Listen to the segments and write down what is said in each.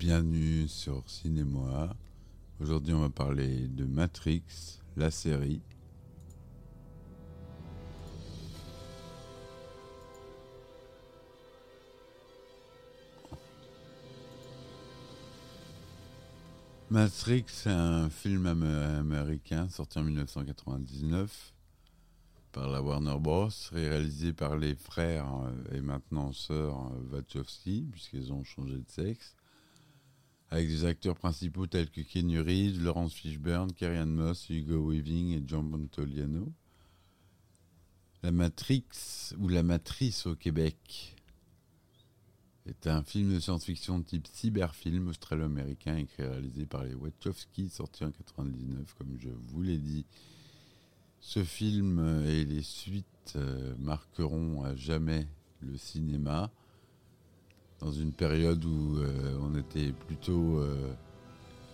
Bienvenue sur Cinéma. Aujourd'hui, on va parler de Matrix, la série. Matrix, c'est un film américain sorti en 1999 par la Warner Bros, réalisé par les frères euh, et maintenant sœurs euh, Wachowski, puisqu'ils ont changé de sexe, avec des acteurs principaux tels que Kenny Reeves, Laurence Fishburne, Carrie Moss, Hugo Weaving et John Montoliano. La Matrix, ou La Matrice au Québec, est un film de science-fiction type cyberfilm australo-américain écrit et réalisé par les Wachowski, sorti en 99, comme je vous l'ai dit. Ce film et les suites euh, marqueront à jamais le cinéma dans une période où euh, on était plutôt euh,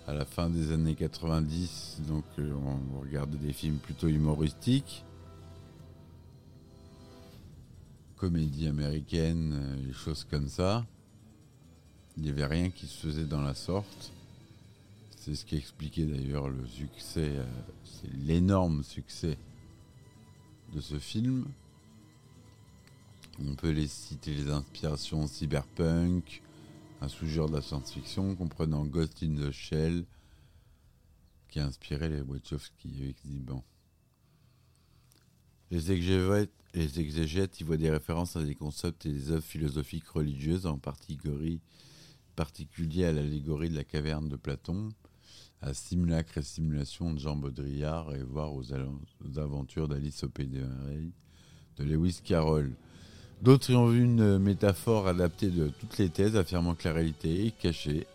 à la fin des années 90, donc on regardait des films plutôt humoristiques, comédie américaine, les choses comme ça. Il n'y avait rien qui se faisait dans la sorte. C'est ce qui expliquait d'ailleurs le succès, euh, c'est l'énorme succès de ce film. On peut les citer les inspirations cyberpunk, un sous-genre de la science-fiction comprenant Ghost in the Shell, qui a inspiré les Wachowski exhibants. Les exégètes, les exégètes y voient des références à des concepts et des œuvres philosophiques religieuses, en particulier, à l'allégorie de la caverne de Platon, à Simulacre et Simulation de Jean Baudrillard et voir aux, aventures d'Alice au Pays des Merveilles de Lewis Carroll. D'autres y ont vu une métaphore adaptée de toutes les thèses affirmant que la réalité est cachée,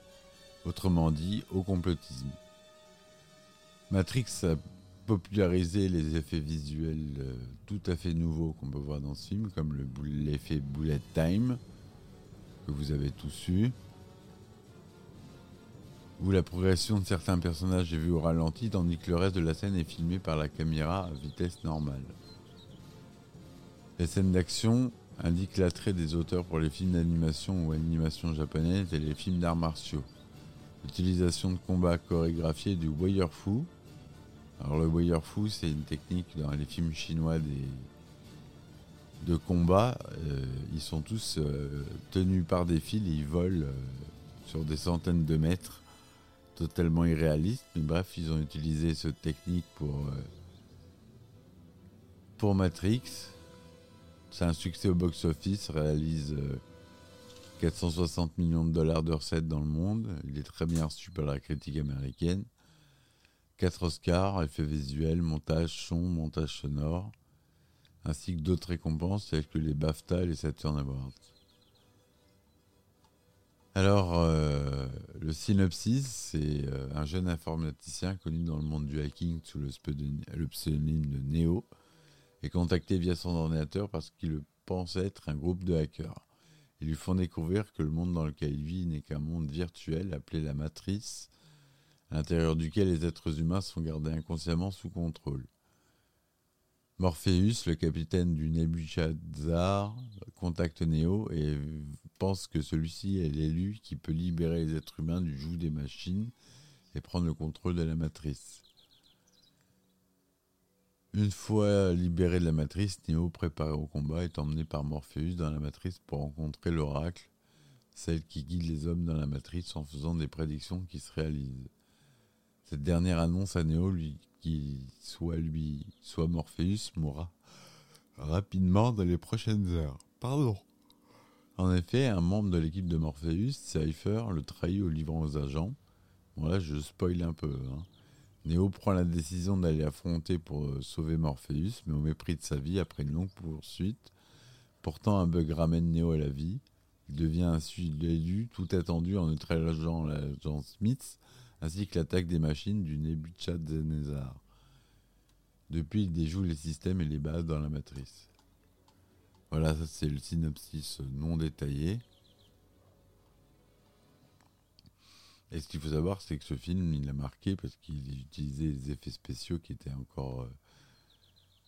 autrement dit, au complotisme. Matrix a popularisé les effets visuels euh, tout à fait nouveaux qu'on peut voir dans ce film, comme l'effet bullet time, que vous avez tous eu, où la progression de certains personnages est vue au ralenti, tandis que le reste de la scène est filmé par la caméra à vitesse normale. Les scènes d'action indiquent l'attrait des auteurs pour les films d'animation ou animation japonaises et les films d'arts martiaux. L'utilisation de combats chorégraphiés du fu. Alors le fu, c'est une technique dans les films chinois des de combat. Euh, ils sont tous euh, tenus par des fils et ils volent euh, sur des centaines de mètres totalement irréaliste. Mais bref, ils ont utilisé cette technique pour, pour Matrix. C'est un succès au box-office, réalise 460 euh, millions de dollars de recettes dans le monde. Il est très bien reçu par la critique américaine. 4 Oscars, effets visuels, montage son, montage sonore, ainsi que d'autres récompenses telles que les BAFTA et les Saturn Awards. Alors, euh, le synopsis, c'est euh, un jeune informaticien connu dans le monde du hacking sous le, pseudonyme de Neo, est contacté via son ordinateur parce qu'il pense être un groupe de hackers. Ils lui font découvrir que le monde dans lequel il vit n'est qu'un monde virtuel appelé la Matrice, à l'intérieur duquel les êtres humains sont gardés inconsciemment sous contrôle. Morpheus, le capitaine du Nebuchadnezzar, contacte Neo et pense que celui-ci est l'élu qui peut libérer les êtres humains du joug des machines et prendre le contrôle de la matrice. Une fois libéré de la matrice, Neo, préparé au combat, est emmené par Morpheus dans la matrice pour rencontrer l'oracle, celle qui guide les hommes dans la matrice en faisant des prédictions qui se réalisent. Cette dernière annonce à Neo lui qui soit lui, soit Morpheus mourra rapidement dans les prochaines heures. Pardon. En effet, un membre de l'équipe de Morpheus, Cypher, le trahit au livrant aux agents. Bon là, je spoil un peu. Hein. Neo prend la décision d'aller affronter pour euh, sauver Morpheus, mais au mépris de sa vie après une longue poursuite. Pourtant, un bug ramène Neo à la vie. Il devient ainsi l'élu, tout attendu en neutralisant l'agent Smith, ainsi que l'attaque des machines du Nebuchadnezzar. Depuis, il déjoue les systèmes et les bases dans la matrice. Voilà, c'est le synopsis non détaillé. Et ce qu'il faut savoir, c'est que ce film, il a marqué parce qu'il utilisait des effets spéciaux qui étaient encore euh,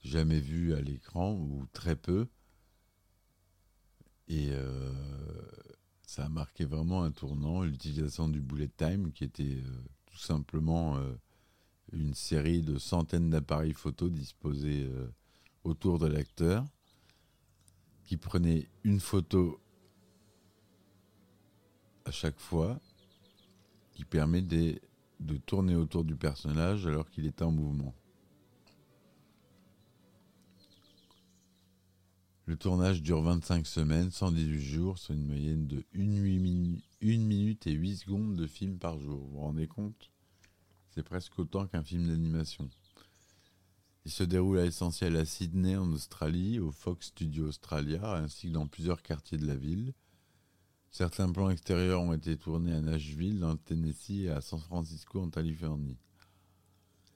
jamais vus à l'écran, ou très peu. Et euh, ça a marqué vraiment un tournant, l'utilisation du bullet time, qui était tout simplement une série de centaines d'appareils photo disposés autour de l'acteur, qui prenait une photo à chaque fois, qui permet de, de tourner autour du personnage alors qu'il est en mouvement. Le tournage dure 25 semaines, 118 jours, sur une moyenne de 1 minute et 8 secondes de film par jour. Vous vous rendez compte? C'est presque autant qu'un film d'animation. Il se déroule à l'essentiel à Sydney en Australie, au Fox Studio Australia, ainsi que dans plusieurs quartiers de la ville. Certains plans extérieurs ont été tournés à Nashville, dans le Tennessee, et à San Francisco, en Californie.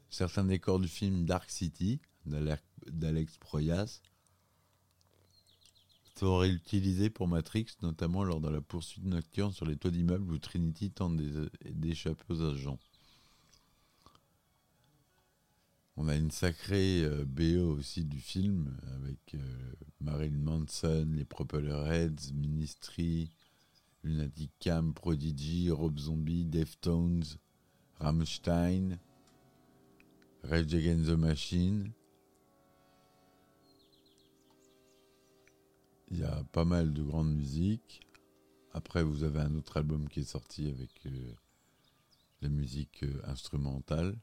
Certains décors du film Dark City, d'Alex Proyas, sont réutilisés pour Matrix, notamment lors de la poursuite nocturne sur les toits d'immeubles où Trinity tente d'échapper aux agents. On a une sacrée euh, BO aussi du film avec euh, Marilyn Manson, les Propellerheads, Ministry, Lunatic Cam, Prodigy, Rob Zombie, Deftones, Rammstein, Rage Against the Machine. Il y a pas mal de grandes musiques. Après, vous avez un autre album qui est sorti avec euh, la musique instrumentale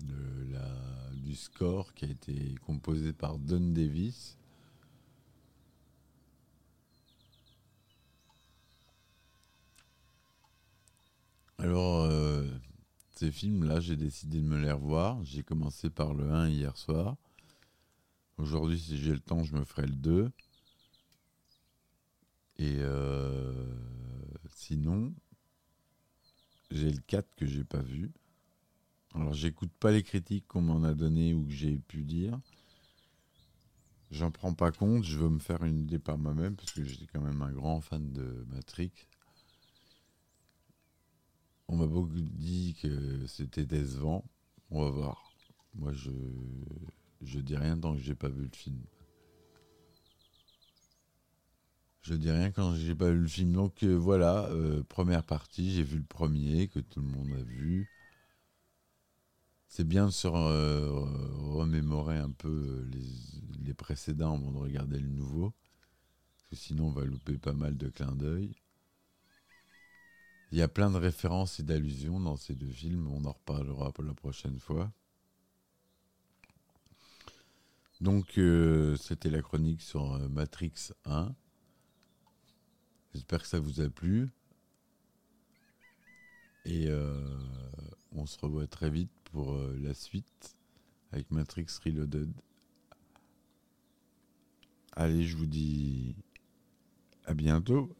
de la, du score qui a été composé par Don Davis. Alors, euh, ces films-là, j'ai décidé de me les revoir. J'ai commencé par le 1 hier soir. Aujourd'hui, si j'ai le temps, je me ferai le 2. Et euh, sinon, j'ai le 4 que j'ai pas vu. Alors, j'écoute pas les critiques qu'on m'en a données ou que j'ai pu dire. J'en prends pas compte, je veux me faire une idée par moi-même parce que j'étais quand même un grand fan de Matrix. On m'a beaucoup dit que c'était décevant. On va voir. Moi, je je dis rien tant que j'ai pas vu le film. Je dis rien quand j'ai pas vu le film. Donc euh, voilà, euh, première partie, j'ai vu le premier que tout le monde a vu c'est bien de se remémorer un peu les, précédents avant de regarder le nouveau. Parce que sinon, on va louper pas mal de clins d'œil. Il y a plein de références et d'allusions dans ces deux films. On en reparlera pour la prochaine fois. Donc, euh, c'était la chronique sur euh, Matrix 1. J'espère que ça vous a plu. Et euh, on se revoit très vite pour la suite avec Matrix Reloaded. Allez, je vous dis à bientôt.